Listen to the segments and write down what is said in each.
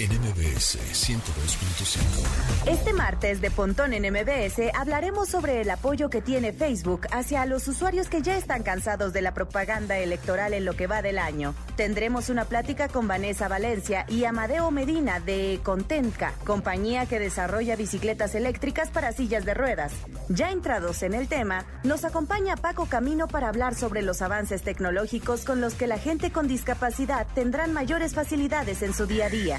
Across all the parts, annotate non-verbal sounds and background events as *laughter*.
en MBS 102.5. Este martes de Pontón en MBS hablaremos sobre el apoyo que tiene Facebook hacia los usuarios que ya están cansados de la propaganda electoral en lo que va del año. Tendremos una plática con Vanessa Valencia y Amadeo Medina de Contenca, compañía que desarrolla bicicletas eléctricas para sillas de ruedas. Ya entrados en el tema, nos acompaña Paco Camino para hablar sobre los avances tecnológicos con los que la gente con discapacidad tendrán mayores facilidades en su día a día.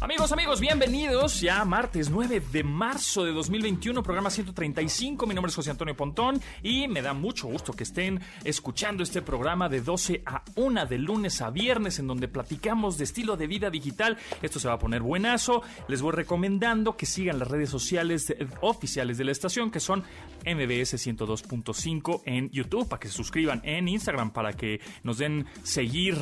Amigos, amigos, bienvenidos ya martes 9 de marzo de 2021, programa 135. Mi nombre es José Antonio Pontón y me da mucho gusto que estén escuchando este programa de 12 a 1 de lunes a viernes en donde platicamos de estilo de vida digital. Esto se va a poner buenazo. Les voy recomendando que sigan las redes sociales oficiales de la estación que son MBS 102.5 en YouTube, para que se suscriban en Instagram, para que nos den seguir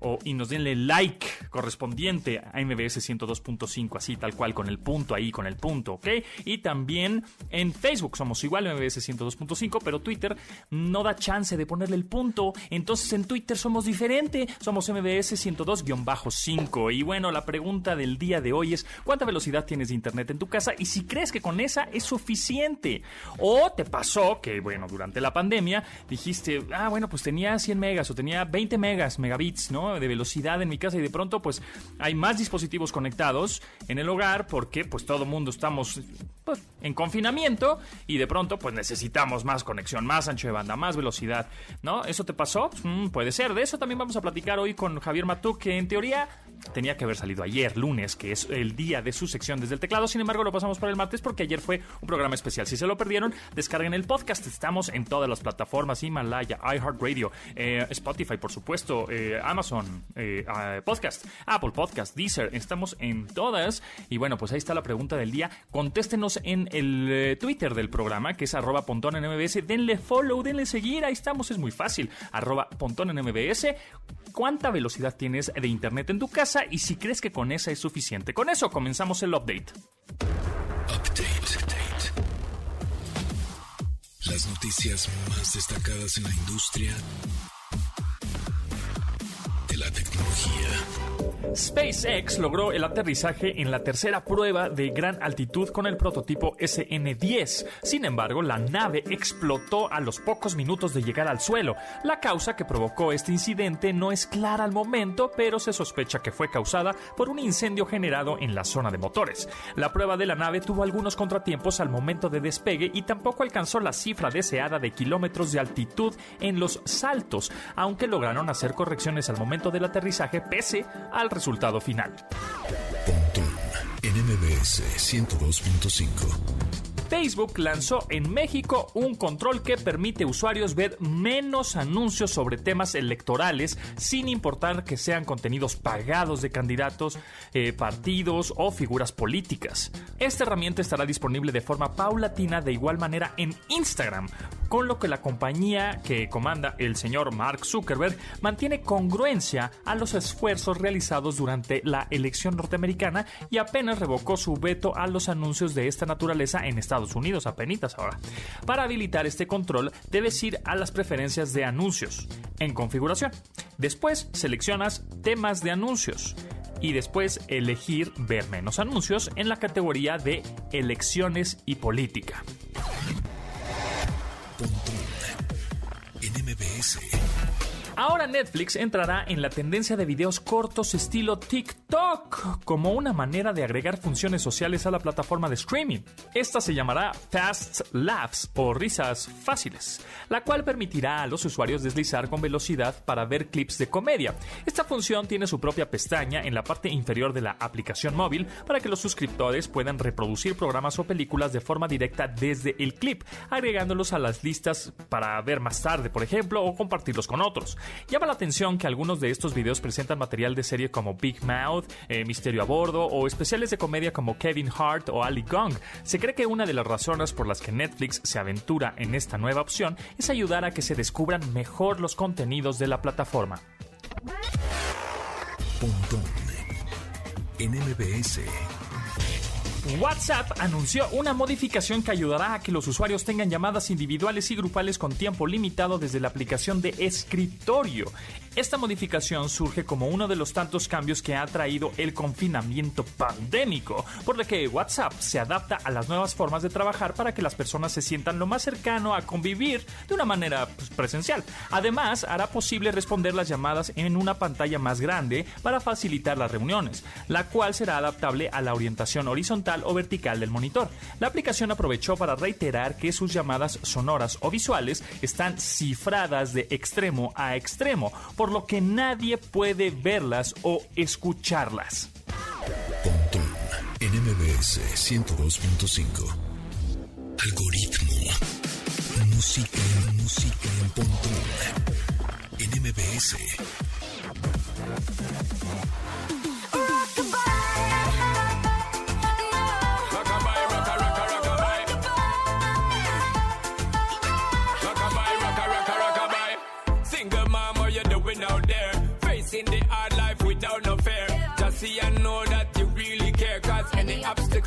o, y nos denle like correspondiente a MBS 102.5, así tal cual, con el punto ahí, con el punto, ¿ok? Y también en Facebook somos igual MBS 102.5, pero Twitter no da chance de ponerle el punto, entonces en Twitter somos diferente, somos MBS 102-5. Y bueno, la pregunta del día de hoy es, ¿cuánta velocidad tienes de internet en tu casa? Y si crees que con esa es suficiente. O te pasó que, bueno, durante la pandemia dijiste, ah, bueno, pues tenía 100 megas o tenía 20 megas, megabits, ¿no? De velocidad en mi casa y de pronto pues hay más dispositivos conectados en el hogar porque pues todo mundo estamos pues, en confinamiento y de pronto pues necesitamos más conexión, más ancho de banda, más velocidad, ¿no? ¿Eso te pasó? Mm, puede ser. De eso también vamos a platicar hoy con Javier Matú que en teoría tenía que haber salido ayer, lunes, que es el día de su sección desde el teclado. Sin embargo, lo pasamos para el martes porque ayer fue un programa especial. Si se lo perdieron, descarguen el podcast. Estamos en todas las plataformas: Himalaya, iHeartRadio, eh, Spotify, por supuesto, eh, Amazon eh, ah, Podcast, Apple Podcast, Deezer. Estamos en todas. Y bueno, pues ahí está la pregunta del día. Contéstenos en el eh, Twitter del programa, que es arroba pontón en MBS. Denle follow, denle seguir. Ahí estamos, es muy fácil. Arroba pontón en. ¿Cuánta velocidad tienes de internet en tu casa? Y si crees que con esa es suficiente. Con eso comenzamos el update. Las noticias más destacadas en la industria de la tecnología. SpaceX logró el aterrizaje en la tercera prueba de gran altitud con el prototipo SN-10. Sin embargo, la nave explotó a los pocos minutos de llegar al suelo. La causa que provocó este incidente no es clara al momento, pero se sospecha que fue causada por un incendio generado en la zona de motores. La prueba de la nave tuvo algunos contratiempos al momento de despegue y tampoco alcanzó la cifra deseada de kilómetros de altitud en los saltos, aunque lograron hacer correcciones al momento del aterrizaje pese al resultado final. Pontón en MBS 102.5. Facebook lanzó en México un control que permite a usuarios ver menos anuncios sobre temas electorales sin importar que sean contenidos pagados de candidatos, eh, partidos o figuras políticas. Esta herramienta estará disponible de forma paulatina de igual manera en Instagram, con lo que la compañía que comanda el señor Mark Zuckerberg mantiene congruencia a los esfuerzos realizados durante la elección norteamericana y apenas revocó su veto a los anuncios de esta naturaleza en Estados Unidos, apenas ahora. Para habilitar este control, debes ir a las preferencias de anuncios, en configuración. Después seleccionas temas de anuncios y después elegir ver menos anuncios en la categoría de elecciones y política. Ahora Netflix entrará en la tendencia de videos cortos estilo TikTok como una manera de agregar funciones sociales a la plataforma de streaming. Esta se llamará Fast Laughs o risas fáciles, la cual permitirá a los usuarios deslizar con velocidad para ver clips de comedia. Esta función tiene su propia pestaña en la parte inferior de la aplicación móvil para que los suscriptores puedan reproducir programas o películas de forma directa desde el clip, agregándolos a las listas para ver más tarde, por ejemplo, o compartirlos con otros. Llama la atención que algunos de estos videos presentan material de serie como Big Mouth, eh, Misterio a Bordo o especiales de comedia como Kevin Hart o Ali Gong. Se cree que una de las razones por las que Netflix se aventura en esta nueva opción es ayudar a que se descubran mejor los contenidos de la plataforma. WhatsApp anunció una modificación que ayudará a que los usuarios tengan llamadas individuales y grupales con tiempo limitado desde la aplicación de escritorio. Esta modificación surge como uno de los tantos cambios que ha traído el confinamiento pandémico, por lo que WhatsApp se adapta a las nuevas formas de trabajar para que las personas se sientan lo más cercano a convivir de una manera pues, presencial. Además, hará posible responder las llamadas en una pantalla más grande para facilitar las reuniones, la cual será adaptable a la orientación horizontal o vertical del monitor. La aplicación aprovechó para reiterar que sus llamadas sonoras o visuales están cifradas de extremo a extremo, lo que nadie puede verlas o escucharlas. Pontón en MBS 102.5. Algoritmo. Música, música en Pontón en MBS.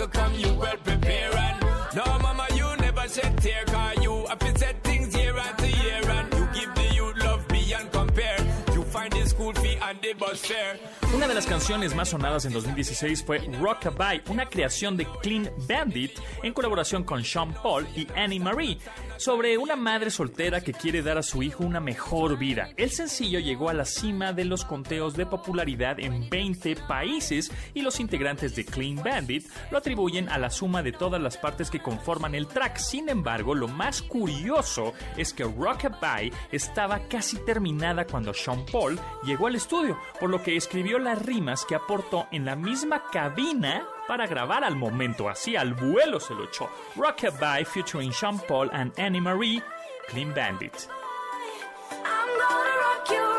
Come, you well prepare and no mama you never shed tear cause you have to set things year after year and you give the youth love beyond compare. You find the school fee and the bus fare Una de las canciones más sonadas en 2016 fue Rockabye, una creación de Clean Bandit en colaboración con Sean Paul y Annie Marie, sobre una madre soltera que quiere dar a su hijo una mejor vida. El sencillo llegó a la cima de los conteos de popularidad en 20 países y los integrantes de Clean Bandit lo atribuyen a la suma de todas las partes que conforman el track. Sin embargo, lo más curioso es que Rockabye estaba casi terminada cuando Sean Paul llegó al estudio, por lo que escribió las rimas que aportó en la misma cabina para grabar al momento, así al vuelo se lo echó. Rockabye featuring Sean Paul and Annie Marie, Clean Bandit. Now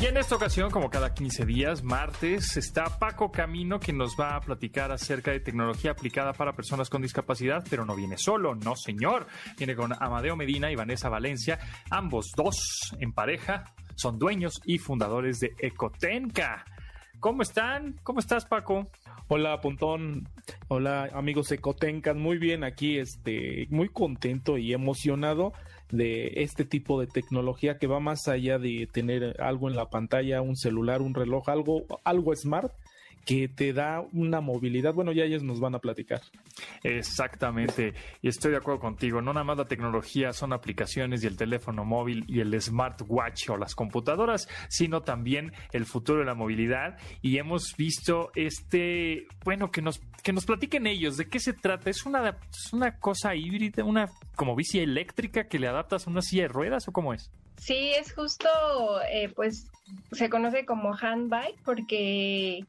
Y en esta ocasión, como cada 15 días, martes, está Paco Camino que nos va a platicar acerca de tecnología aplicada para personas con discapacidad, pero no viene solo, no señor. Viene con Amadeo Medina y Vanessa Valencia, ambos dos en pareja, son dueños y fundadores de Ecotenca. ¿Cómo están? ¿Cómo estás, Paco? Hola, Pontón. Hola, amigos Ecotencas. Muy bien, aquí este, muy contento y emocionado de este tipo de tecnología que va más allá de tener algo en la pantalla, un celular, un reloj, algo, algo smart que te da una movilidad. Bueno, ya ellos nos van a platicar. Exactamente, y estoy de acuerdo contigo. No nada más la tecnología son aplicaciones y el teléfono móvil y el smartwatch o las computadoras, sino también el futuro de la movilidad. Y hemos visto este, bueno, que nos que nos platiquen ellos de qué se trata. Es una es una cosa híbrida, una como bici eléctrica que le adaptas a una silla de ruedas o cómo es. Sí, es justo, eh, pues se conoce como handbike porque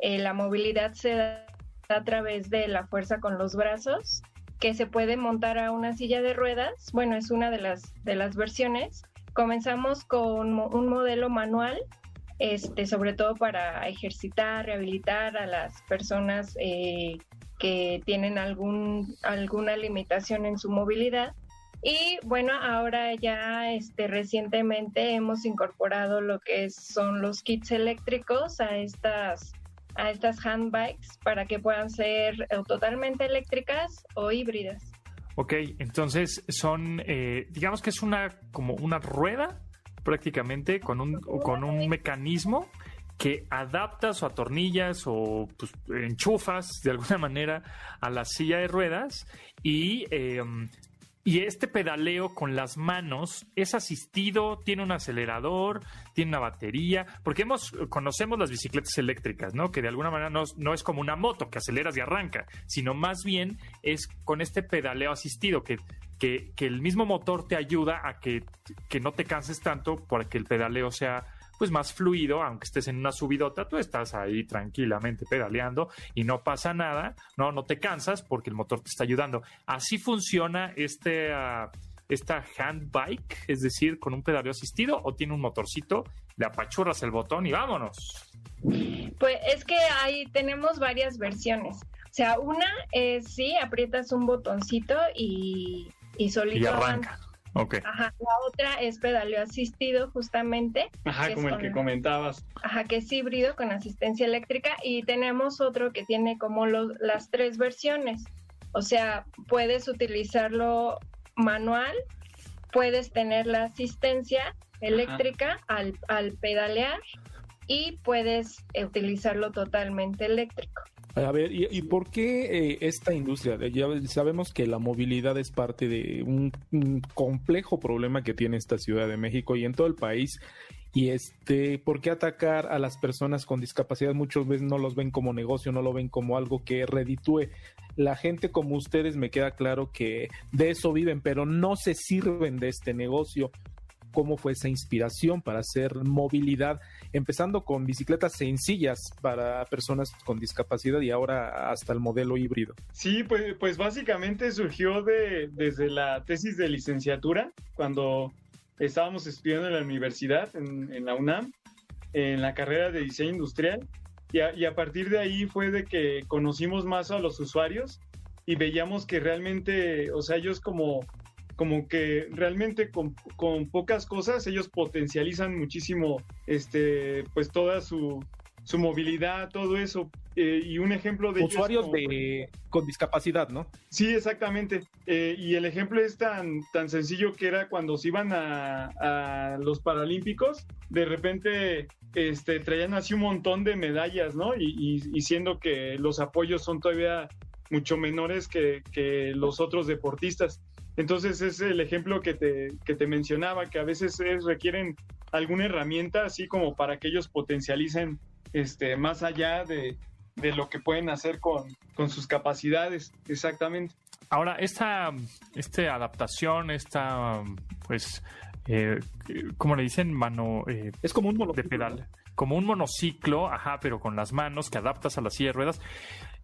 eh, la movilidad se da a través de la fuerza con los brazos, que se puede montar a una silla de ruedas. Bueno, es una de las, de las versiones. Comenzamos con un modelo manual, este, sobre todo para ejercitar, rehabilitar a las personas eh, que tienen algún, alguna limitación en su movilidad. Y bueno, ahora ya este, recientemente hemos incorporado lo que son los kits eléctricos a estas a estas handbikes para que puedan ser totalmente eléctricas o híbridas. Ok, entonces son, eh, digamos que es una como una rueda prácticamente con un, con un mecanismo que adaptas o atornillas o pues, enchufas de alguna manera a la silla de ruedas y em, y este pedaleo con las manos es asistido, tiene un acelerador, tiene una batería, porque hemos, conocemos las bicicletas eléctricas, ¿no? Que de alguna manera no, no, es como una moto que aceleras y arranca, sino más bien es con este pedaleo asistido, que, que, que el mismo motor te ayuda a que, que no te canses tanto para que el pedaleo sea pues más fluido, aunque estés en una subidota, tú estás ahí tranquilamente pedaleando y no pasa nada, no, no te cansas porque el motor te está ayudando. Así funciona este, uh, esta handbike, es decir, con un pedaleo asistido o tiene un motorcito, le apachurras el botón y vámonos. Pues es que ahí tenemos varias versiones. O sea, una es sí, aprietas un botoncito y, y solito y arranca. Ajá, la otra es pedaleo asistido, justamente. Ajá, como el que comentabas. Ajá, que es híbrido con asistencia eléctrica. Y tenemos otro que tiene como los, las tres versiones. O sea, puedes utilizarlo manual, puedes tener la asistencia eléctrica al, al pedalear y puedes utilizarlo totalmente eléctrico. A ver, ¿y, por qué eh, esta industria? Ya sabemos que la movilidad es parte de un, complejo problema que tiene esta Ciudad de México y en todo el país. Y este, ¿por qué atacar a las personas con discapacidad? Muchas veces no los ven como negocio, no lo ven como algo que reditúe. La gente como ustedes me queda claro que de eso viven, pero no se sirven de este negocio cómo fue esa inspiración para hacer movilidad, empezando con bicicletas sencillas para personas con discapacidad y ahora hasta el modelo híbrido. Sí, pues, pues básicamente surgió de, desde la tesis de licenciatura, cuando estábamos estudiando en la universidad, en, la UNAM, en la carrera de diseño industrial, y y a partir de ahí fue de que conocimos más a los usuarios y veíamos que realmente, o sea, ellos como como que realmente con, pocas cosas ellos potencializan muchísimo este pues toda su, su movilidad, todo eso. Eh, y un ejemplo de... Usuarios de, con discapacidad, ¿no? Sí, exactamente. Eh, y el ejemplo es tan, tan sencillo que era cuando se iban a, a, los Paralímpicos, de repente este, traían así un montón de medallas, ¿no? Y, y, siendo que los apoyos son todavía mucho menores que, que los otros deportistas. Entonces es el ejemplo que te, que te mencionaba, que a veces requieren alguna herramienta así como para que ellos potencialicen este, más allá de, lo que pueden hacer con, sus capacidades, exactamente. Ahora, esta, esta adaptación, esta, pues, eh, ¿cómo le dicen? Mano... Eh, es como un de pedal. Como un monociclo, ajá, pero con las manos que adaptas a la silla de ruedas.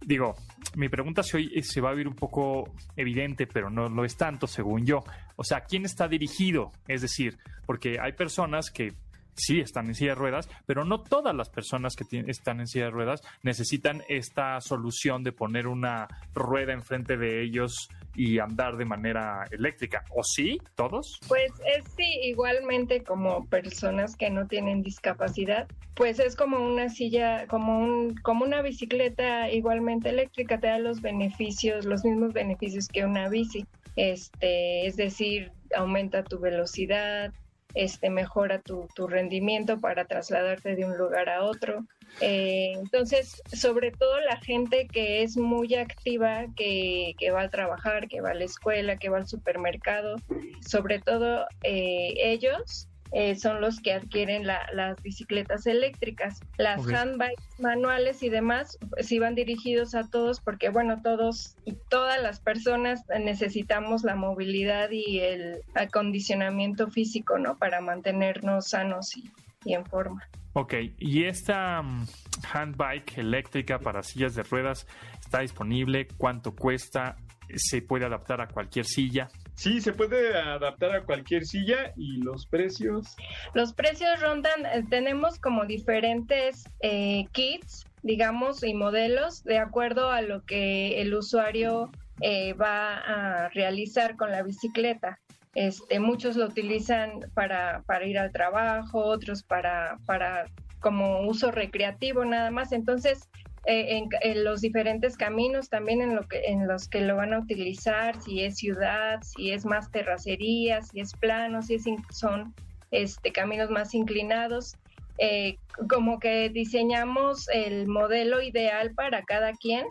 Digo, mi pregunta se, hoy se va a ver un poco evidente, pero no lo es tanto, según yo. O sea, ¿quién está dirigido? Es decir, porque hay personas que sí están en silla de ruedas, pero no todas las personas que están en silla de ruedas necesitan esta solución de poner una rueda enfrente de ellos y andar de manera eléctrica. ¿O sí? ¿Todos? Pues es sí, igualmente como personas que no tienen discapacidad, pues es como una silla, como un, como una bicicleta igualmente eléctrica, te da los beneficios, los mismos beneficios que una bici. Este, es decir, aumenta tu velocidad, este, mejora tu, rendimiento para trasladarte de un lugar a otro. Eh, entonces, sobre todo la gente que es muy activa, que, que, va a trabajar, que va a la escuela, que va al supermercado, sobre todo eh, ellos eh, son los que adquieren las bicicletas eléctricas. Las handbikes manuales y demás sí van dirigidos a todos porque, bueno, todos y todas las personas necesitamos la movilidad y el acondicionamiento físico, ¿no? Para mantenernos sanos y, y en forma. Ok, y esta mm, handbike eléctrica para sillas de ruedas está disponible, ¿cuánto cuesta? ¿Se puede adaptar a cualquier silla? Sí, se puede adaptar a cualquier silla y los precios. Los precios rondan, eh, tenemos como diferentes eh, kits, digamos, y modelos de acuerdo a lo que el usuario eh, va a realizar con la bicicleta. Este, muchos lo utilizan para, para ir al trabajo, otros para, para como uso recreativo nada más. Entonces, eh, en, los diferentes caminos también en, lo que, en los que lo van a utilizar, si es ciudad, si es más terracería, si es plano, si es son este, caminos más inclinados. Eh, como que diseñamos el modelo ideal para cada quien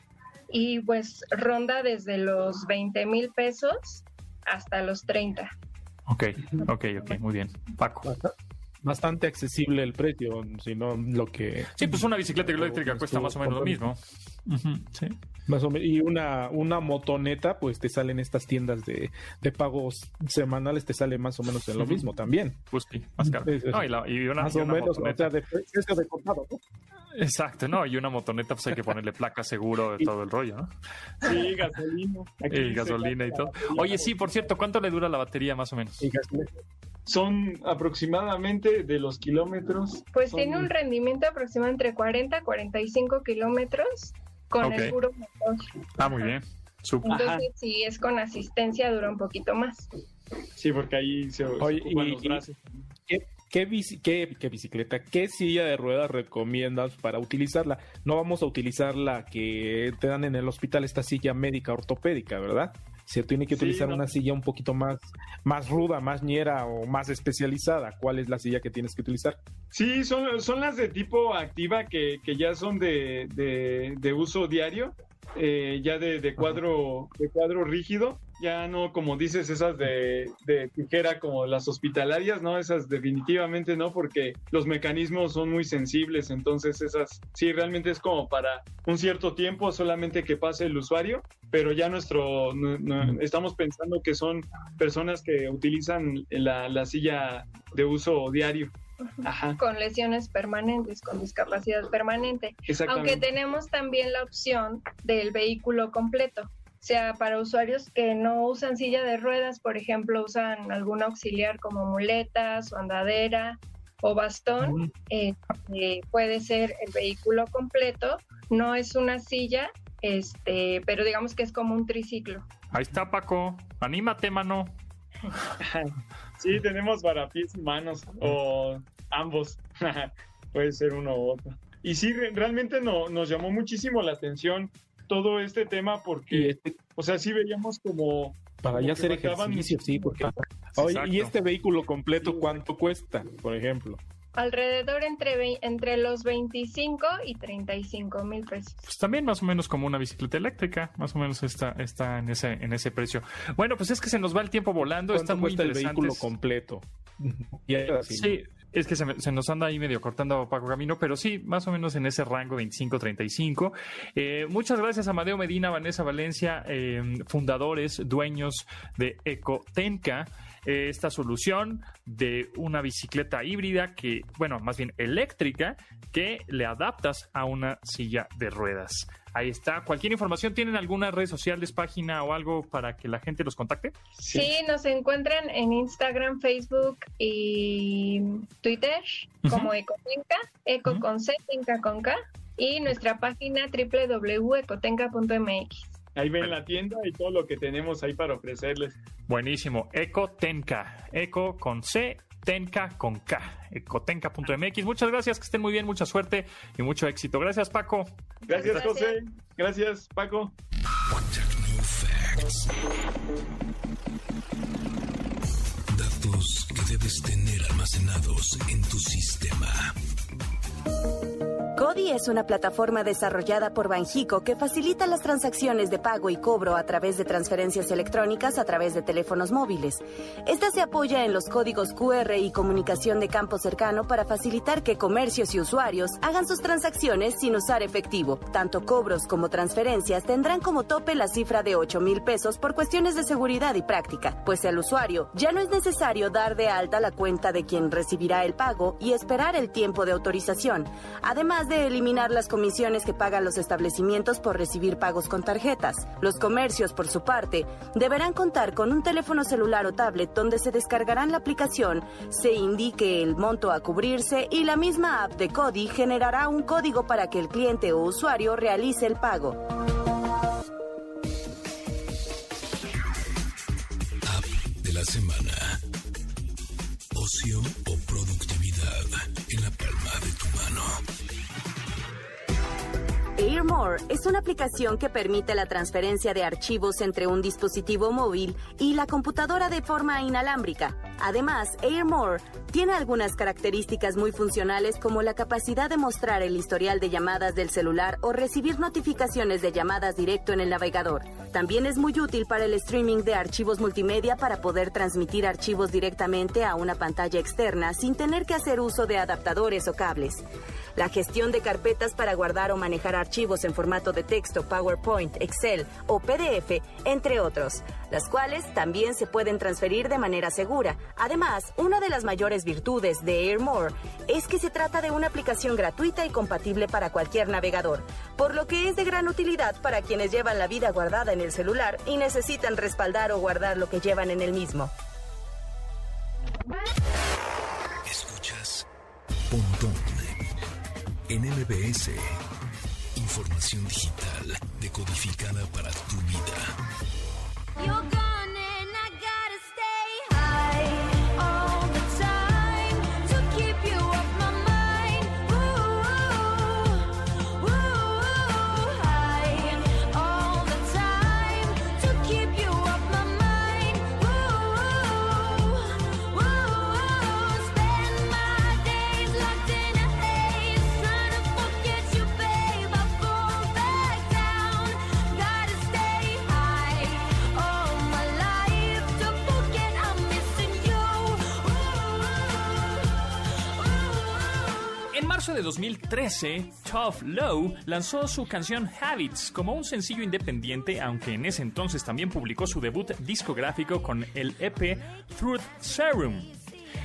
y pues ronda desde los 20 mil pesos hasta los 30. Ok, ok, ok, muy bien. Paco bastante accesible el precio, sino lo que... Sí, pues una bicicleta eléctrica cuesta más o menos lo mismo. sí. Más o menos. Y una, una motoneta, pues te salen estas tiendas de, de pagos semanales, te sale más o menos en lo mismo también. Pues sí, más caro. y, una, más o menos, o sea, de precio de contado, ¿no? Exacto, no, y una motoneta pues hay que ponerle placa seguro de todo el rollo, ¿no? Sí, gasolina. y gasolina y todo. Oye, sí, por cierto, ¿cuánto le dura la batería más o menos? Son aproximadamente de los kilómetros. Pues tiene un rendimiento aproximado entre 40 y 45 kilómetros con el puro motor. Ah, muy bien. Entonces, si es con asistencia, dura un poquito más. Sí, porque ahí se, Oye, los brazos. ¿Qué, qué, bicicleta, qué silla de ruedas recomiendas para utilizarla? No vamos a utilizar la que te dan en el hospital, esta silla médica ortopédica, ¿verdad? Se tiene que utilizar una silla un poquito más, más ruda, más ñera o más especializada. ¿Cuál es la silla que tienes que utilizar? Sí, son, son las de tipo activa que, que ya son de, de, de uso diario eh, ya de, cuadro de cuadro rígido, ya no como dices esas de, de, tijera como las hospitalarias, no, esas definitivamente no, porque los mecanismos son muy sensibles, entonces esas sí realmente es como para un cierto tiempo solamente que pase el usuario, pero ya nuestro estamos pensando que son personas que utilizan la, la silla de uso diario con lesiones permanentes, con discapacidad permanente. Aunque tenemos también la opción del vehículo completo. O sea, para usuarios que no usan silla de ruedas, por ejemplo, usan algún auxiliar como muletas o andadera o bastón, eh, eh, puede ser el vehículo completo. No es una silla, este, pero digamos que es como un triciclo. Ahí está, Paco. Anímate, mano. *laughs* Sí, tenemos para pies y manos, o ambos. *laughs* Puede ser uno u otro. Y sí, realmente no, nos llamó muchísimo la atención todo este tema porque, este o sea, sí veíamos como... Para ya hacer ejercicio, sí, porque... ¿y este vehículo completo cuánto cuesta, por ejemplo? Alrededor entre, entre los 25 y 35 mil pesos. Pues también más o menos como una bicicleta eléctrica, más o menos está, está en, ese, en ese precio. Bueno, pues es que se nos va el tiempo volando, está muy el vehículo completo? sí, es que se, nos anda ahí medio cortando Paco Camino, pero sí, más o menos en ese rango 25-35. Eh, muchas gracias a Amadeo Medina, Vanessa Valencia, eh, fundadores, dueños de Ecotenca. Eh, esta solución de una bicicleta híbrida que, bueno, más bien eléctrica, que le adaptas a una silla de ruedas. Ahí está. Cualquier información, ¿tienen algunas redes sociales, página o algo para que la gente los contacte? Sí, nos encuentran en Instagram, Facebook y Twitter como Ecotenca, Eco con C, Tenca con K, y nuestra página www.ecotenca.mx. Ahí ven la tienda y todo lo que tenemos ahí para ofrecerles. Buenísimo. Ecotenca. Eco con C, Tenca con K. Ecotenca.mx. Muchas gracias, que estén muy bien, mucha suerte y mucho éxito. Gracias, Paco. Gracias, José. Gracias, Paco. Datos que debes tener almacenados en tu sistema. Cody es una plataforma desarrollada por Banjico que facilita las transacciones de pago y cobro a través de transferencias electrónicas a través de teléfonos móviles. Esta se apoya en los códigos QR y comunicación de campo cercano para facilitar que comercios y usuarios hagan sus transacciones sin usar efectivo. Tanto cobros como transferencias tendrán como tope la cifra de 8 mil pesos por cuestiones de seguridad y práctica, pues al usuario ya no es necesario dar de alta la cuenta de quien recibirá el pago y esperar el tiempo de autorización además de eliminar las comisiones que pagan los establecimientos por recibir pagos con tarjetas. Los comercios, por su parte, deberán contar con un teléfono celular o tablet donde se descargarán la aplicación, se indique el monto a cubrirse y la misma app de CODI generará un código para que el cliente o usuario realice el pago. App de la semana. Ocio AirMore es una aplicación que permite la transferencia de archivos entre un dispositivo móvil y la computadora de forma inalámbrica. Además, AirMore tiene algunas características muy funcionales como la capacidad de mostrar el historial de llamadas del celular o recibir notificaciones de llamadas directo en el navegador. También es muy útil para el streaming de archivos multimedia para poder transmitir archivos directamente a una pantalla externa sin tener que hacer uso de adaptadores o cables la gestión de carpetas para guardar o manejar archivos en formato de texto, PowerPoint, Excel o PDF, entre otros, las cuales también se pueden transferir de manera segura. Además, una de las mayores virtudes de AirMore es que se trata de una aplicación gratuita y compatible para cualquier navegador, por lo que es de gran utilidad para quienes llevan la vida guardada en el celular y necesitan respaldar o guardar lo que llevan en el mismo. Escuchas Pontón en. Información digital decodificada para tu vida. 2013, Tough Low lanzó su canción Habits como un sencillo independiente, aunque en ese entonces también publicó su debut discográfico con el EP Truth Serum.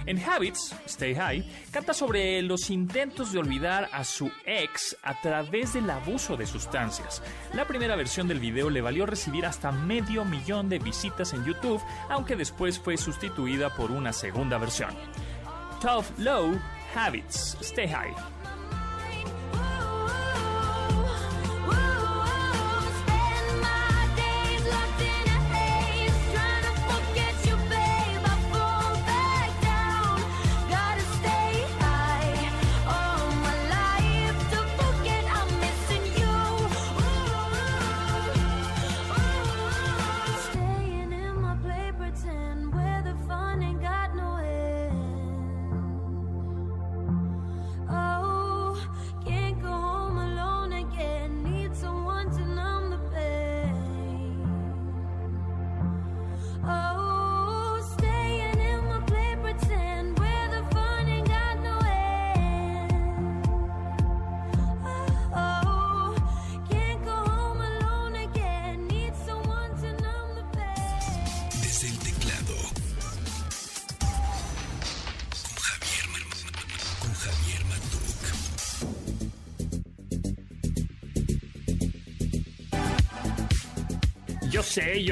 En Habits, Stay High, canta sobre los intentos de olvidar a su ex a través del abuso de sustancias. La primera versión del video le valió recibir hasta medio millón de visitas en YouTube, aunque después fue sustituida por una segunda versión. Tough Low, Habits, Stay High.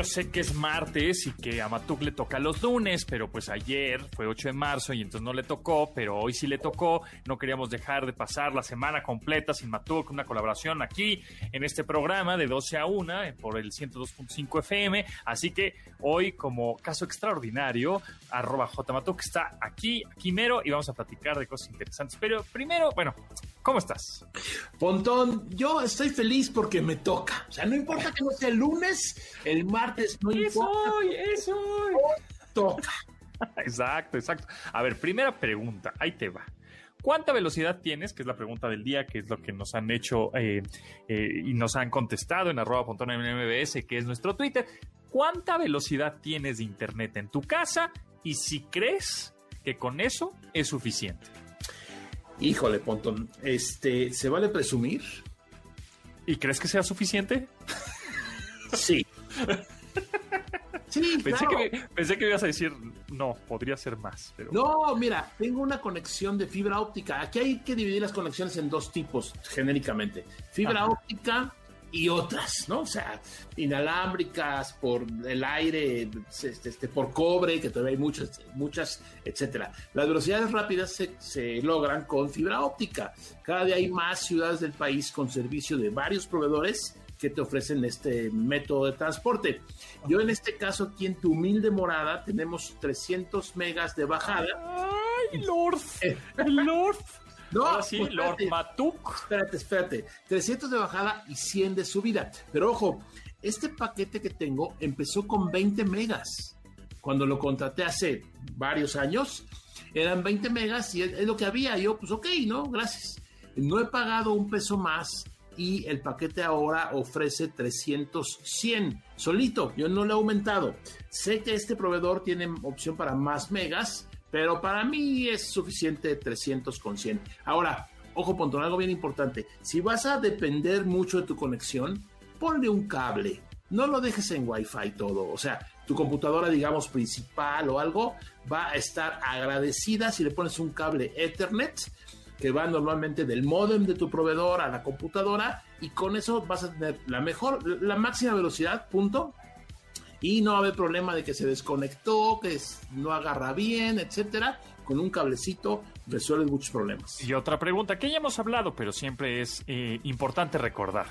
Sé, que es martes y que a Matuk le toca los lunes, pero pues ayer fue 8 de marzo y entonces no le tocó, pero hoy sí le tocó. No queríamos dejar de pasar la semana completa sin Matuk, una colaboración aquí en este programa de 12 a 1 eh, por el 102.5 FM. Así que hoy, como caso extraordinario, arroba jmatuk está aquí, aquí mero, y vamos a platicar de cosas interesantes. Pero primero, bueno, ¿cómo estás? Pontón, yo estoy feliz porque me toca. O sea, no importa que no sea el lunes, el martes, no importa. hoy, es hoy. Toca. Exacto, exacto. A ver, primera pregunta, ahí te va. ¿Cuánta velocidad tienes? Que es la pregunta del día, que es lo que nos han hecho eh, eh, y nos han contestado en arroba pontón en MBS, que es nuestro Twitter. ¿Cuánta velocidad tienes de internet en tu casa? Y si crees que con eso es suficiente. Híjole, Pontón, este, ¿se vale presumir? ¿Y crees que sea suficiente? Sí. *laughs* Sí, Pensé, claro. que, pensé que ibas a decir, no, podría ser más. Pero... No, mira, tengo una conexión de fibra óptica. Aquí hay que dividir las conexiones en dos tipos, genéricamente. Fibra Ajá. óptica y otras, ¿no? O sea, inalámbricas por el aire, este, este, por cobre, que todavía hay muchas, muchas, etcétera. Las velocidades rápidas se, se logran con fibra óptica. Cada día hay más ciudades del país con servicio de varios proveedores que te ofrecen este método de transporte. Yo en este caso aquí en tu humilde morada tenemos 300 megas de bajada. ¡Ay, Lord! *laughs* ¡Lord! No, Ahora sí, pues, Lord espérate. Matuk. Espérate, espérate. 300 de bajada y 100 de subida. Pero ojo, este paquete que tengo empezó con 20 megas. Cuando lo contraté hace varios años, eran 20 megas y es, es lo que había. Yo, pues ok, ¿no? Gracias. No he pagado un peso más y el paquete ahora ofrece 300, 100 solito. Yo no lo he aumentado. Sé que este proveedor tiene opción para más megas, pero para mí es suficiente 300 con 100. Ahora, ojo, Pontón, algo bien importante. Si vas a depender mucho de tu conexión, ponle un cable. No lo dejes en Wi-Fi todo. O sea, tu computadora, digamos, principal o algo, va a estar agradecida si le pones un cable Ethernet que va normalmente del modem de tu proveedor a la computadora y con eso vas a tener la mejor, la máxima velocidad, punto. Y no va a haber problema de que se desconectó, que no agarra bien, etcétera. Con un cablecito resuelves muchos problemas. Y otra pregunta que ya hemos hablado, pero siempre es eh, importante recordar.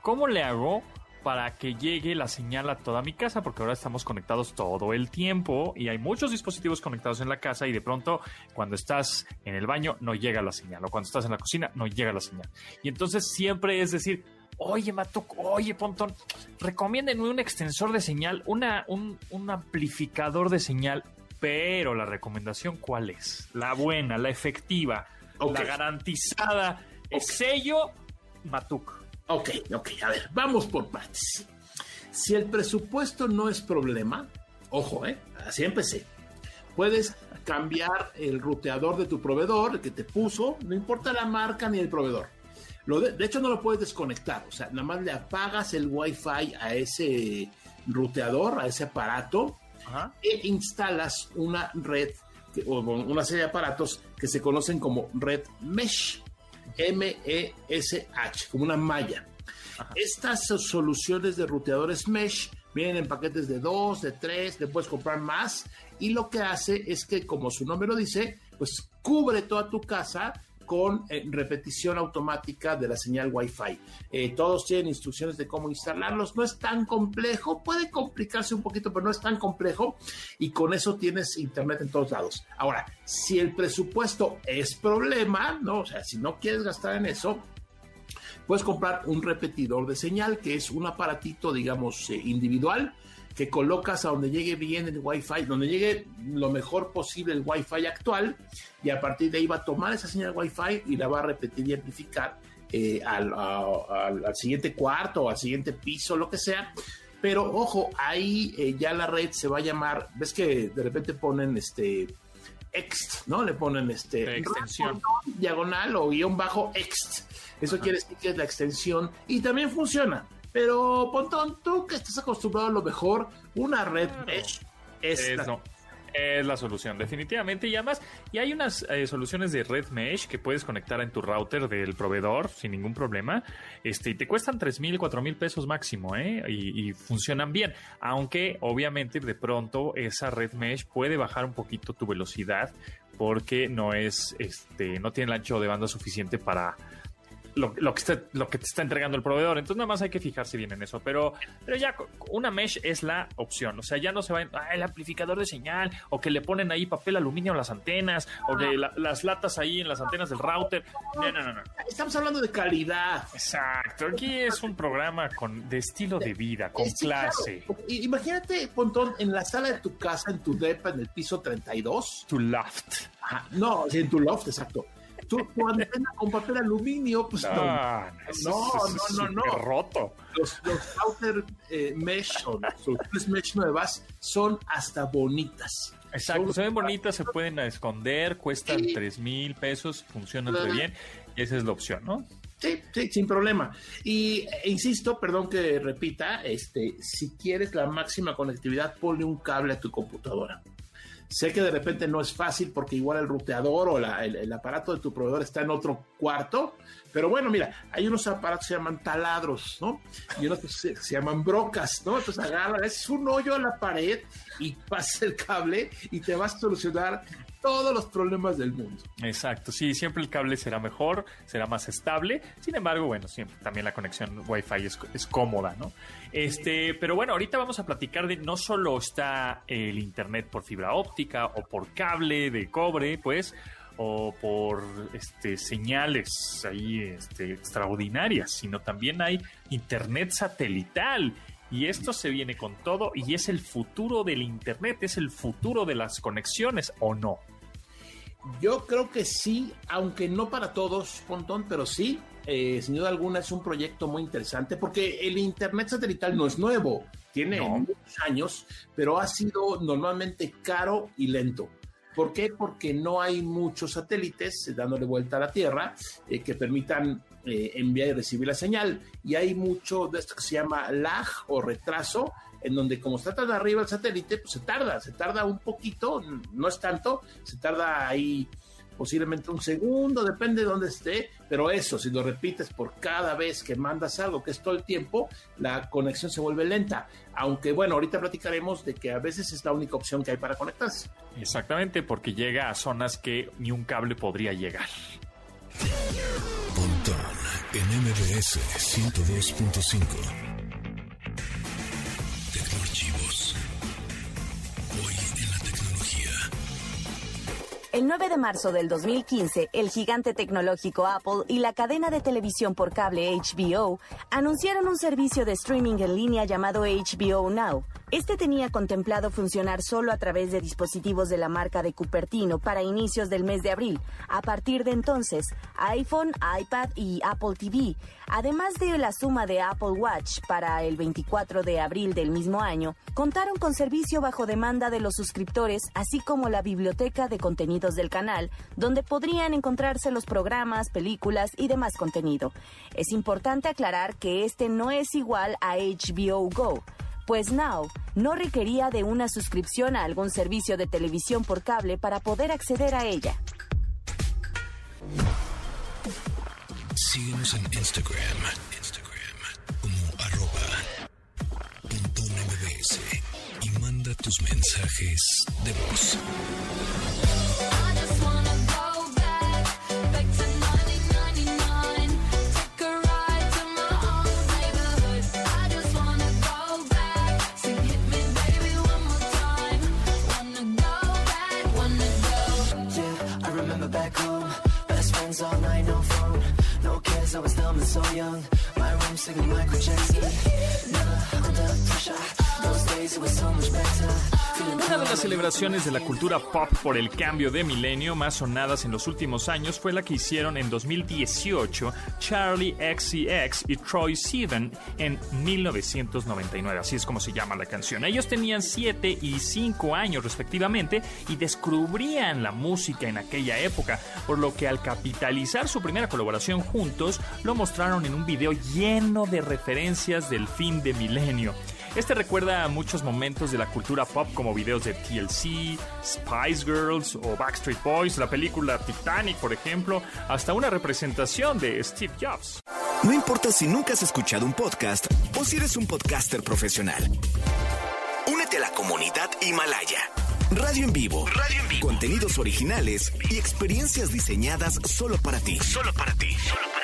¿Cómo le hago para que llegue la señal a toda mi casa? Porque ahora estamos conectados todo el tiempo y hay muchos dispositivos conectados en la casa y de pronto cuando estás en el baño no llega la señal o cuando estás en la cocina no llega la señal. Y entonces siempre es decir, oye Matuk, oye Pontón, recomiéndenme un extensor de señal, una, un, un amplificador de señal. Pero la recomendación, ¿cuál es? La buena, la efectiva, la garantizada, el Ok. sello Matuk. Ok, ok, a ver, vamos por partes. Si el presupuesto no es problema, ojo, ¿eh? Así empecé. Puedes cambiar el ruteador de tu proveedor, el que te puso, no importa la marca ni el proveedor. Lo de, de hecho, no lo puedes desconectar, o sea, nada más le apagas el Wi-Fi a ese ruteador, a ese aparato, Ajá. e instalas una red o una serie de aparatos que se conocen como red mesh, M-E-S-H, como una malla. Estas so- soluciones de ruteadores mesh vienen en paquetes de 2, de 3, le puedes comprar más y lo que hace es que, como su nombre lo dice, pues cubre toda tu casa con eh, repetición automática de la señal Wi-Fi. Eh, todos tienen instrucciones de cómo instalarlos. No es tan complejo, puede complicarse un poquito, pero no es tan complejo. Y con eso tienes internet en todos lados. Ahora, si el presupuesto es problema, ¿no? O sea, si no quieres gastar en eso, puedes comprar un repetidor de señal, que es un aparatito, digamos, eh, individual, que colocas a donde llegue bien el Wi-Fi, donde llegue lo mejor posible el Wi-Fi actual, y a partir de ahí va a tomar esa señal Wi-Fi y la va a repetir y amplificar eh, al, a- al- al siguiente cuarto o al siguiente piso, lo que sea. Pero ojo, ahí eh, ya la red se va a llamar, ves que de repente ponen este ext, ¿no? Le ponen este Extensión. diagonal o guion bajo ext. Eso quiere decir que es la extensión y también funciona. Pero Pontón, tú que estás acostumbrado a lo mejor, una red mesh es, Es, la- no, es la solución, definitivamente. Y además, y hay unas eh, soluciones de red mesh que puedes conectar en tu router del proveedor sin ningún problema. Este, y te cuestan 3 mil, 4 mil pesos máximo, ¿eh? Y, y funcionan bien. Aunque, obviamente, de pronto esa red mesh puede bajar un poquito tu velocidad porque no es, este, no tiene el ancho de banda suficiente para lo, lo que está- lo que te está entregando el proveedor. Entonces nada más hay que fijarse bien en eso. Pero, pero ya una mesh es la opción. O sea, ya no se va ah, el amplificador de señal o que le ponen ahí papel aluminio a las antenas o que la- las latas ahí en las antenas del router. No, no, no, no. Estamos hablando de calidad. Exacto. Aquí es un programa con, de estilo de vida, con Sí, clase. Imagínate, Pontón, en la sala de tu casa, en tu depa, en el piso 32. To loft. Ajá, no, en tu loft, exacto. Tu, tu antena con papel aluminio, pues no. No, No, es- no, no, no. roto. Los, los router eh, mesh o las soluciones mesh nuevas son hasta bonitas. Exacto, Son- se ven bonitas, se pueden esconder, cuestan Sí. 3 mil pesos, funcionan muy bien. Y esa es la opción, ¿no? Sí, sí, sin problema. Y e insisto, perdón que repita, este, si quieres la máxima conectividad, ponle un cable a tu computadora. Sé que de repente no es fácil porque igual el ruteador o la- el, aparato de tu proveedor está en otro cuarto, pero bueno, mira, hay unos aparatos que se llaman taladros, ¿no? Y unos que se, se llaman brocas, ¿no? Entonces agarra, es un hoyo a la pared y *laughs* pasa el cable y te vas a solucionar todos los problemas del mundo. Exacto, sí, siempre el cable será mejor, será más estable. Sin embargo, bueno, siempre también la conexión Wi-Fi es, es cómoda, ¿no? Este, pero bueno, ahorita vamos a platicar de no solo está el internet por fibra óptica o por cable de cobre, pues, o por este, señales ahí este, extraordinarias, sino también hay internet satelital. Y esto se viene con todo y es el futuro del Internet, es el futuro de las conexiones o no. Yo creo que sí, aunque no para todos, Pontón, pero sí, eh, sin duda alguna es un proyecto muy interesante porque el Internet satelital no es nuevo, tiene muchos años, pero ha sido normalmente caro y lento. ¿Por qué? Porque no hay muchos satélites dándole vuelta a la Tierra eh, que permitan eh, enviar y recibir la señal. Y hay mucho de esto que se llama lag o retraso, en donde como está tan arriba el satélite, pues se tarda, se tarda un poquito, no es tanto, se tarda ahí posiblemente un segundo, depende de dónde esté, pero eso, si lo repites por cada vez que mandas algo, que es todo el tiempo, la conexión se vuelve lenta. Aunque bueno, ahorita platicaremos de que a veces es la única opción que hay para conectarse. Exactamente, porque llega a zonas que ni un cable podría llegar. Pontón en MBS 102.5. El 9 de marzo del 2015, el gigante tecnológico Apple y la cadena de televisión por cable HBO anunciaron un servicio de streaming en línea llamado HBO Now. Este tenía contemplado funcionar solo a través de dispositivos de la marca de Cupertino para inicios del mes de abril. A partir de entonces, iPhone, iPad y Apple TV, además de la suma de Apple Watch para el 24 de abril del mismo año, contaron con servicio bajo demanda de los suscriptores, así como la biblioteca de contenidos del canal, donde podrían encontrarse los programas, películas y demás contenido. Es importante aclarar que este no es igual a HBO Go pues Now no requería de una suscripción a algún servicio de televisión por cable para poder acceder a ella. Síguenos en Instagram. Instagram como arroba MBS y manda tus mensajes de voz. And so young. My room singing Michael Jackson. Never under pressure. Those days it was so much better. Una de las celebraciones de la cultura pop por el cambio de milenio más sonadas en los últimos años fue la que hicieron en 2018 Charlie XCX y Troy Sivan en 1999, así es como se llama la canción. Ellos tenían 7 y 5 años respectivamente y descubrían la música en aquella época, por lo que al capitalizar su primera colaboración juntos, lo mostraron en un video lleno de referencias del fin de milenio. Este recuerda a muchos momentos de la cultura pop como videos de TLC, Spice Girls o Backstreet Boys, la película Titanic, por ejemplo, hasta una representación de Steve Jobs. No importa si nunca has escuchado un podcast o si eres un podcaster profesional. Únete a la comunidad Himalaya. Radio en vivo. Radio en vivo. Contenidos originales y experiencias diseñadas solo para ti. Solo para ti.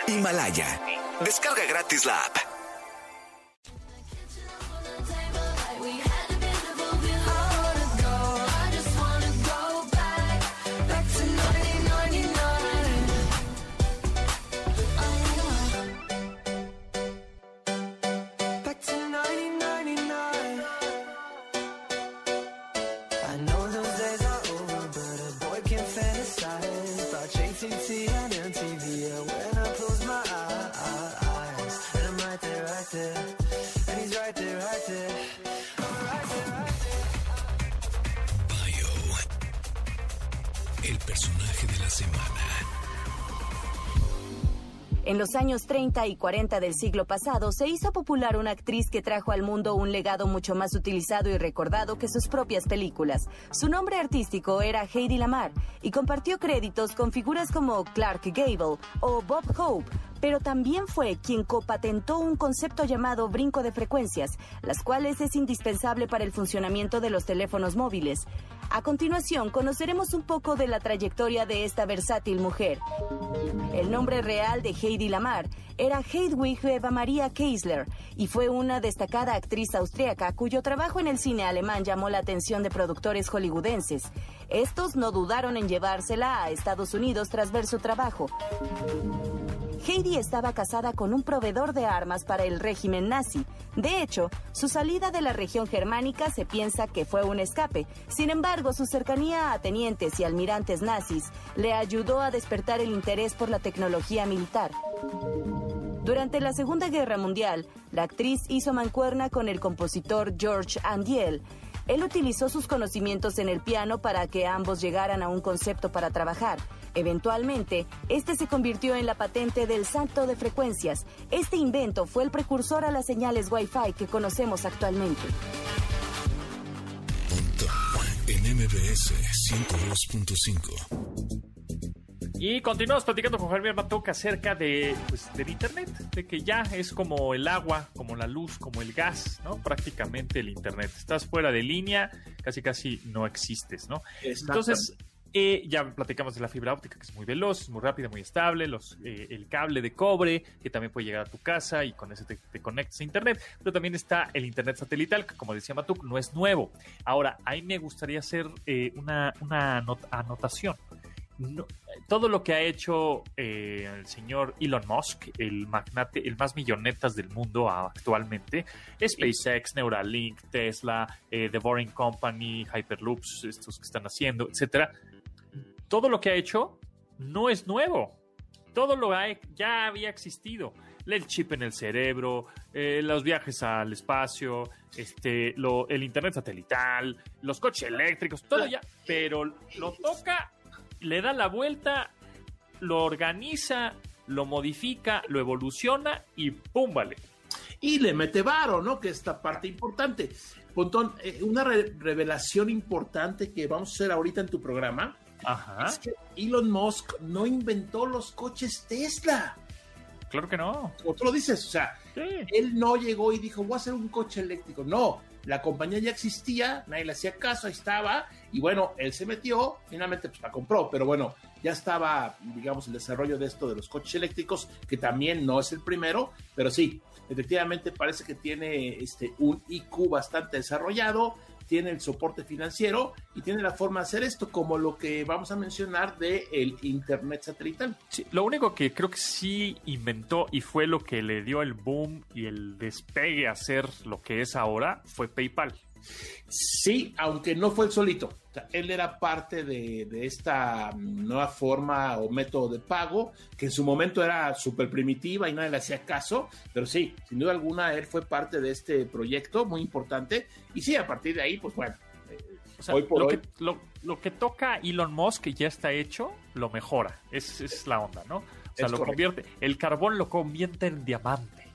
Himalaya. Descarga gratis la app. En los años 30 y 40 del siglo pasado se hizo popular una actriz que trajo al mundo un legado mucho más utilizado y recordado que sus propias películas. Su nombre artístico era Heidi Lamar y compartió créditos con figuras como Clark Gable o Bob Hope, pero también fue quien copatentó un concepto llamado brinco de frecuencias, las cuales es indispensable para el funcionamiento de los teléfonos móviles. A continuación, conoceremos un poco de la trayectoria de esta versátil mujer. El nombre real de Heidi Lamar era Hedwig Eva Maria Keisler y fue una destacada actriz austríaca cuyo trabajo en el cine alemán llamó la atención de productores hollywoodenses. Estos no dudaron en llevársela a Estados Unidos tras ver su trabajo. Heidi estaba casada con un proveedor de armas para el régimen nazi. De hecho, su salida de la región germánica se piensa que fue un escape. Sin embargo, su cercanía a tenientes y almirantes nazis le ayudó a despertar el interés por la tecnología militar. Durante la Segunda Guerra Mundial, la actriz hizo mancuerna con el compositor George Andiel. Él utilizó sus conocimientos en el piano para que ambos llegaran a un concepto para trabajar. Eventualmente, este se convirtió en la patente del salto de frecuencias. Este invento fue el precursor a las señales Wi-Fi que conocemos actualmente. En MBS 102.5. Y continuamos platicando con Javier Matuca acerca de, pues, del Internet, de que ya es como el agua, como la luz, como el gas, ¿no? Prácticamente el Internet. Estás fuera de línea, casi casi no existes, ¿no? Entonces, eh, ya platicamos de la fibra óptica, que es muy veloz, muy rápida, muy estable, los, eh, el cable de cobre, que también puede llegar a tu casa y con ese te, te conectas a Internet, pero también está el Internet satelital, que como decía Matuk, no es nuevo. Ahora, ahí me gustaría hacer eh, una, una anot- anotación. No- todo lo que ha hecho eh, el señor Elon Musk, el magnate, el más millonetas del mundo actualmente, SpaceX, Neuralink, Tesla, eh, The Boring Company, Hyperloops, estos que están haciendo, etcétera. Todo lo que ha hecho no es nuevo. Todo lo ha, ya había existido. El chip en el cerebro, eh, los viajes al espacio, este, el internet satelital, los coches eléctricos, todo ya. Pero lo toca le da la vuelta, lo organiza, lo modifica, lo evoluciona y ¡pum! Vale. y le mete varo, ¿no? Que esta parte importante. Pontón, eh, una re- revelación importante que vamos a hacer ahorita en tu programa Ajá. es que Elon Musk no inventó los coches Tesla. Claro que no. Como tú lo dices, o sea, Sí. él no llegó y dijo, voy a hacer un coche eléctrico. No, la compañía ya existía, nadie le hacía caso, ahí estaba, y bueno, él se metió, finalmente pues la compró, pero bueno, ya estaba, digamos, el desarrollo de esto de los coches eléctricos, que también no es el primero, pero sí, efectivamente parece que tiene este, un IQ bastante desarrollado, tiene el soporte financiero y tiene la forma de hacer esto, como lo que vamos a mencionar de el Internet satelital. Sí, Lo único que creo que sí inventó y fue lo que le dio el boom y el despegue a ser lo que es ahora fue PayPal. Sí, aunque no fue el solito. O sea, él era parte de, de esta nueva forma o método de pago, que en su momento era súper primitiva y nadie le hacía caso, pero sí, sin duda alguna, él fue parte de este proyecto muy importante. Y sí, a partir de ahí, pues bueno, eh, O sea, hoy por lo, hoy. Que, lo, lo que toca Elon Musk que ya está hecho, lo mejora. Es, es la onda, ¿no? O sea, lo correcto. convierte, el carbón lo convierte en diamante.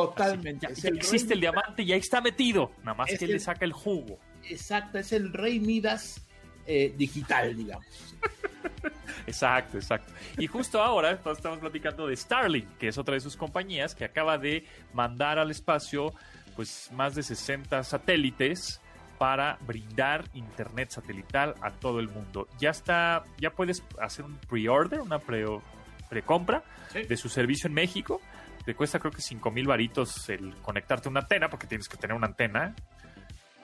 Totalmente. Ya, Es ya el existe el diamante y ahí está metido. Nada más Es que el- le saca el jugo. Exacto, es el rey Midas eh, digital, digamos. *laughs* Exacto, exacto. Y justo ahora estamos platicando de Starlink, que es otra de sus compañías que acaba de mandar al espacio pues más de 60 satélites para brindar internet satelital a todo el mundo. Ya está, ya puedes hacer un pre-order, una pre precompra Sí. de su servicio en México. Te cuesta creo que 5 mil varitos el conectarte a una antena, porque tienes que tener una antena.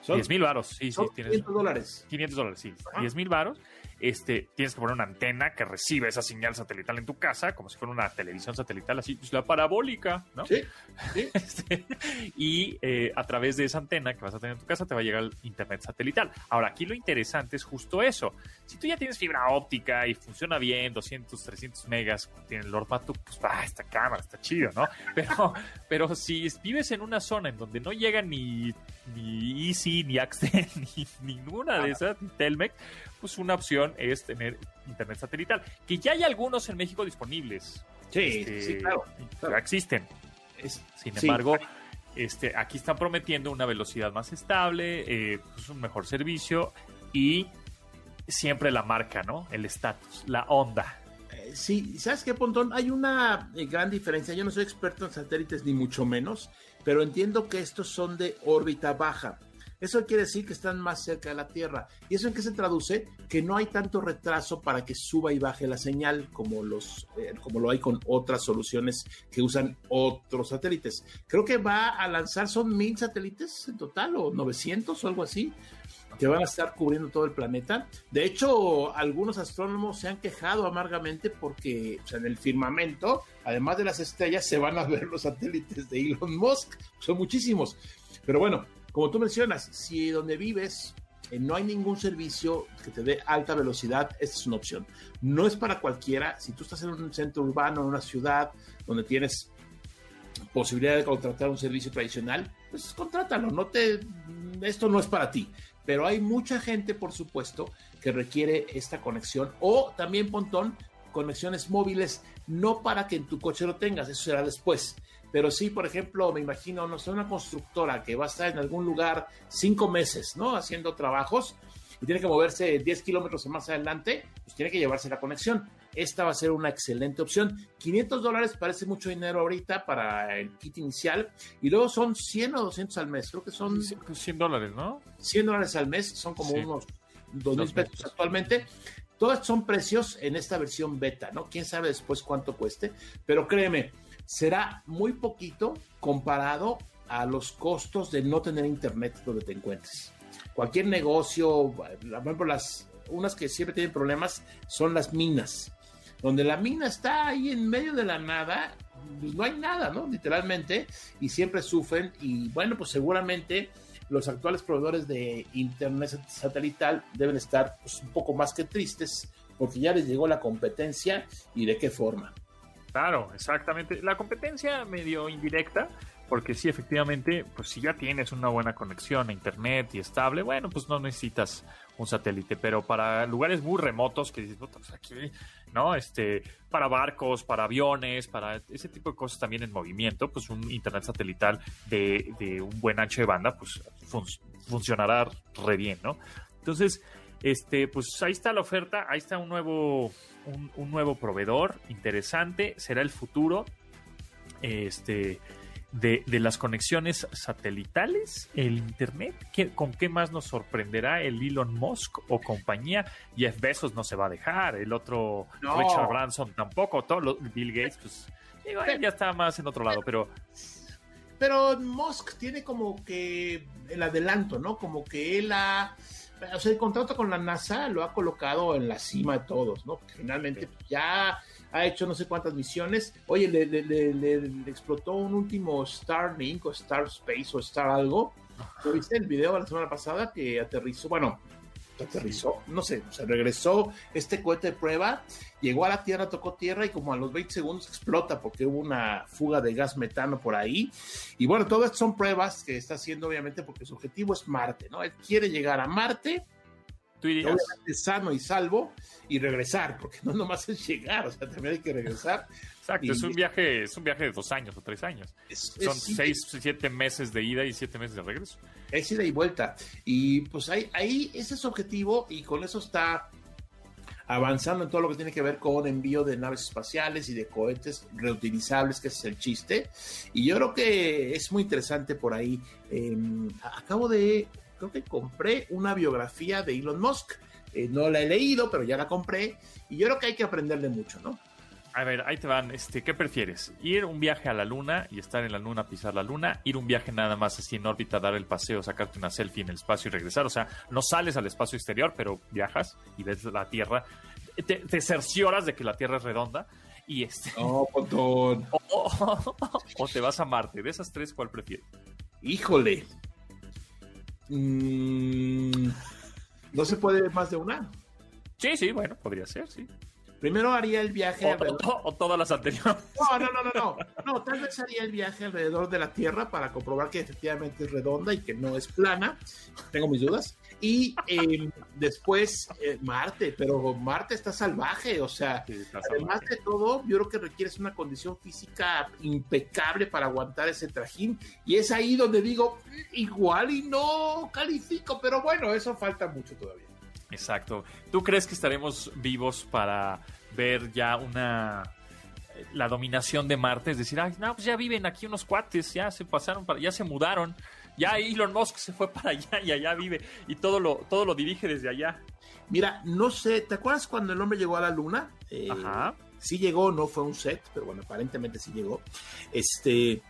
Son, 10 mil varos, sí, sí, tienes 500 dólares. 500 dólares, sí. Ajá. 10 mil varos. Este, tienes que poner una antena que recibe esa señal satelital en tu casa, como si fuera una televisión satelital, así, pues la parabólica, ¿no? Sí, sí. *laughs* Este, y eh, a través de esa antena que vas a tener en tu casa te va a llegar el internet satelital. Ahora, aquí lo interesante es justo eso. Si tú ya tienes fibra óptica y funciona bien, 200, 300 megas, tiene el Lord Matuk, pues ah, esta cámara está chido, ¿no? *laughs* Pero, pero si vives en una zona en donde no llega ni, ni Easy, ni Axtel, *laughs* ni ninguna de esas, ni Telmex, pues una opción es tener internet satelital, que ya hay algunos en México disponibles. Sí, Este, sí, claro. Ya existen. Es- Sin sí. embargo, este, aquí están prometiendo una velocidad más estable, eh, pues un mejor servicio y siempre la marca, ¿no? El estatus, la onda. Eh, Sí, ¿sabes qué, Pontón? Hay una eh, gran diferencia. Yo no soy experto en satélites, ni mucho menos, pero entiendo que estos son de órbita baja. Eso quiere decir que están más cerca de la Tierra. ¿Y eso en qué se traduce? Que no hay tanto retraso para que suba y baje la señal como, los, eh, como lo hay con otras soluciones que usan otros satélites. Creo que va a lanzar, son mil satélites en total, o 900 o algo así, que van a estar cubriendo todo el planeta. De hecho, algunos astrónomos se han quejado amargamente porque en el firmamento, además de las estrellas, se van a ver los satélites de Elon Musk. Son muchísimos. Pero bueno, como tú mencionas, si donde vives eh, no hay ningún servicio que te dé alta velocidad, esta es una opción. No es para cualquiera. Si tú estás en un centro urbano, en una ciudad donde tienes posibilidad de contratar un servicio tradicional, pues contrátalo. No te, esto no es para ti. Pero hay mucha gente, por supuesto, que requiere esta conexión o también, Pontón, conexiones móviles, no para que en tu coche lo tengas, eso será después. Pero sí, por ejemplo, me imagino, no sé, una constructora que va a estar en algún lugar cinco meses, ¿no? Haciendo trabajos y tiene que moverse 10 kilómetros más adelante, pues tiene que llevarse la conexión. Esta va a ser una excelente opción. 500 dólares parece mucho dinero ahorita para el kit inicial y luego son 100 o 200 al mes. Creo que son 100 dólares, ¿no? 100 dólares al mes, son como Sí. unos 2 mil pesos actualmente. Todos son precios en esta versión beta, ¿no? Quién sabe después cuánto cueste, pero créeme, será muy poquito comparado a los costos de no tener internet donde te encuentres. Cualquier negocio, por ejemplo, las unas que siempre tienen problemas son las minas, donde la mina está ahí en medio de la nada, pues no hay nada, ¿no? Literalmente, y siempre sufren, y bueno, pues seguramente los actuales proveedores de internet sat- satelital deben estar pues, un poco más que tristes, porque ya les llegó la competencia y de qué forma. Claro, exactamente. La competencia medio indirecta, porque sí, efectivamente, pues si ya tienes una buena conexión a internet y estable, bueno, pues no necesitas un satélite, pero para lugares muy remotos que dices, "Puta, pues aquí, ¿no? Este, para barcos, para aviones, para ese tipo de cosas también en movimiento, pues un internet satelital de, de un buen ancho de banda, pues fun- funcionará re bien, ¿no? Entonces, este, pues ahí está la oferta, ahí está un nuevo, un, un nuevo proveedor interesante, será el futuro este, de, de las conexiones satelitales, el Internet. ¿Qué- ¿Con qué más nos sorprenderá el Elon Musk o compañía? Jeff Bezos no se va a dejar, el otro No. Richard Branson tampoco, todo lo- Bill Gates, pues digo, ya está más en otro lado, pero Pero Musk tiene como que el adelanto, ¿no? Como que él ha. O sea, el contrato con la NASA lo ha colocado en la cima de todos, ¿no? Porque finalmente ya ha hecho no sé cuántas misiones. Oye, le, le- le- le- le explotó un último Starlink o Star Space o Star algo. ¿Lo viste el video la semana pasada que aterrizó? Bueno, aterrizó, no sé, se regresó este cohete de prueba, llegó a la Tierra, tocó tierra y como a los 20 segundos explota porque hubo una fuga de gas metano por ahí. Y bueno, todas son pruebas que está haciendo obviamente porque su objetivo es Marte, ¿no? Él quiere llegar a Marte, tú dirías, obviamente sano y salvo, y regresar, porque no nomás es llegar, o sea, también hay que regresar. Exacto, y- es un viaje, es un viaje de dos años o tres años. Es, Son es- sí, seis, siete meses de ida y siete meses de regreso. es ida y vuelta. Y pues ahí, ahí ese es su objetivo y con eso está avanzando en todo lo que tiene que ver con envío de naves espaciales y de cohetes reutilizables, que ese es el chiste. Y yo creo que es muy interesante por ahí. Eh, acabo de, creo que compré una biografía de Elon Musk. Eh, no la he leído, pero ya la compré. Y yo creo que hay que aprenderle mucho, ¿no? A ver, ahí te van. Este, ¿Qué prefieres? ¿Ir un viaje a la luna y estar en la luna, pisar la luna? ¿Ir un viaje nada más así en órbita, dar el paseo, sacarte una selfie en el espacio y regresar? O sea, no sales al espacio exterior, pero viajas y ves la Tierra. Te, te cercioras de que la Tierra es redonda y este... No, *laughs* o- o te vas a Marte. De esas tres, ¿cuál prefieres? Híjole. Mm, no se puede más de una. Sí, sí, bueno, podría ser, sí. Primero haría el viaje O, alrededor. o- o todas las anteriores. No, no, no, no, no. No, tal vez haría el viaje alrededor de la Tierra para comprobar que efectivamente es redonda y que no es plana. Tengo mis dudas. Y eh, después eh, Marte, pero Marte está salvaje, o sea, Sí, además salvaje. de todo, yo creo que requieres una condición física impecable para aguantar ese trajín. Y es ahí donde digo, "Mm, igual y no califico, pero bueno, eso falta mucho todavía. Exacto. ¿Tú crees que estaremos vivos para ver ya una la dominación de Marte, es decir, Ay, no, pues ya viven aquí unos cuates, ya se pasaron para, ya se mudaron, ya Elon Musk se fue *laughs* para allá y allá vive y todo lo, todo lo dirige desde allá. Mira, no sé, ¿te acuerdas cuando el hombre llegó a la luna? Eh, Ajá. Sí llegó, no fue un set, pero bueno, aparentemente sí llegó. Este,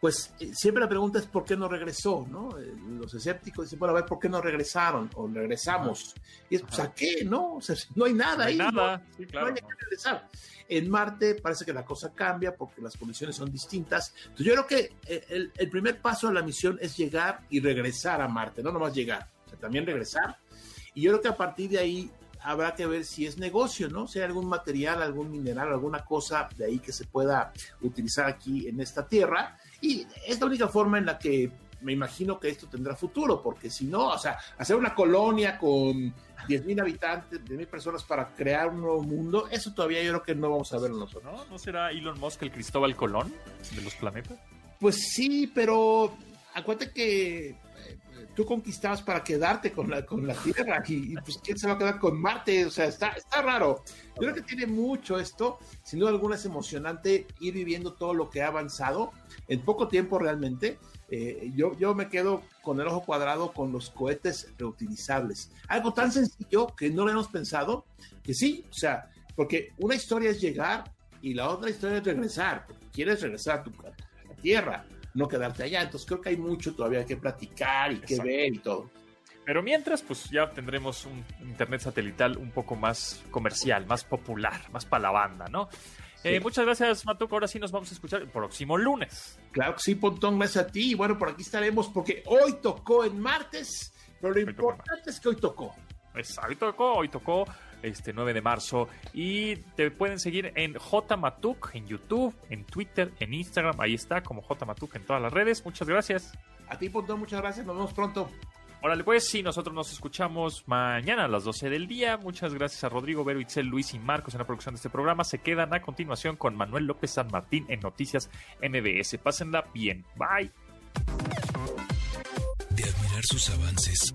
pues eh, siempre la pregunta es por qué no regresó, ¿no? Eh, Los escépticos dicen, bueno, a ver, ¿por qué no regresaron o regresamos? Y es, pues, ¿a qué? No, o sea, *laughs* no hay nada No hay ahí. nada, ¿no? sí, claro. No hay que regresar. En Marte parece que la cosa cambia porque las condiciones son distintas. Entonces yo creo que eh, el, el primer paso de la misión es llegar y regresar a Marte, no nomás llegar, o sea, también regresar. Y yo creo que a partir de ahí habrá que ver si es negocio, ¿no? Si hay algún material, algún mineral, alguna cosa de ahí que se pueda utilizar aquí en esta tierra. Y es la única forma en la que me imagino que esto tendrá futuro, porque si no, o sea, hacer una colonia con 10.000 habitantes, 10.000 personas para crear un nuevo mundo, eso todavía yo creo que no vamos a ver nosotros. ¿No? ¿No será Elon Musk el Cristóbal Colón de los planetas? Pues sí, pero acuérdate que tú conquistabas para quedarte con la, con la Tierra y, y, pues quién se va a quedar con Marte, o sea, está, está raro. Yo creo que tiene mucho esto, sin duda alguna es emocionante ir viviendo todo lo que ha avanzado en poco tiempo realmente. Eh, yo, yo me quedo con el ojo cuadrado con los cohetes reutilizables. Algo tan sencillo que no lo hemos pensado, que sí, o sea, porque una historia es llegar y la otra historia es regresar, porque quieres regresar a tu a la Tierra, no quedarte allá. Entonces creo que hay mucho todavía que platicar y que Exacto. ver y todo. Pero mientras, pues ya tendremos un internet satelital un poco más comercial, más popular, más para la banda, ¿no? Eh, muchas gracias, Matuco. Ahora sí nos vamos a escuchar el próximo lunes. Claro que sí, Pontón, gracias a ti. Y bueno, por aquí estaremos porque hoy tocó en martes, pero lo importante es que hoy tocó. Pues, hoy tocó, hoy tocó este 9 de marzo. Y te pueden seguir en JMatuk, en YouTube, en Twitter, en Instagram. Ahí está, como JMatuk en todas las redes. Muchas gracias. A ti, Pontón, muchas gracias. Nos vemos pronto. Órale, pues sí, nosotros nos escuchamos mañana a las 12 del día. Muchas gracias a Rodrigo, Vero, Itzel, Luis y Marcos en la producción de este programa. Se quedan a continuación con Manuel López San Martín en Noticias MBS. Pásenla bien. Bye. De admirar sus avances,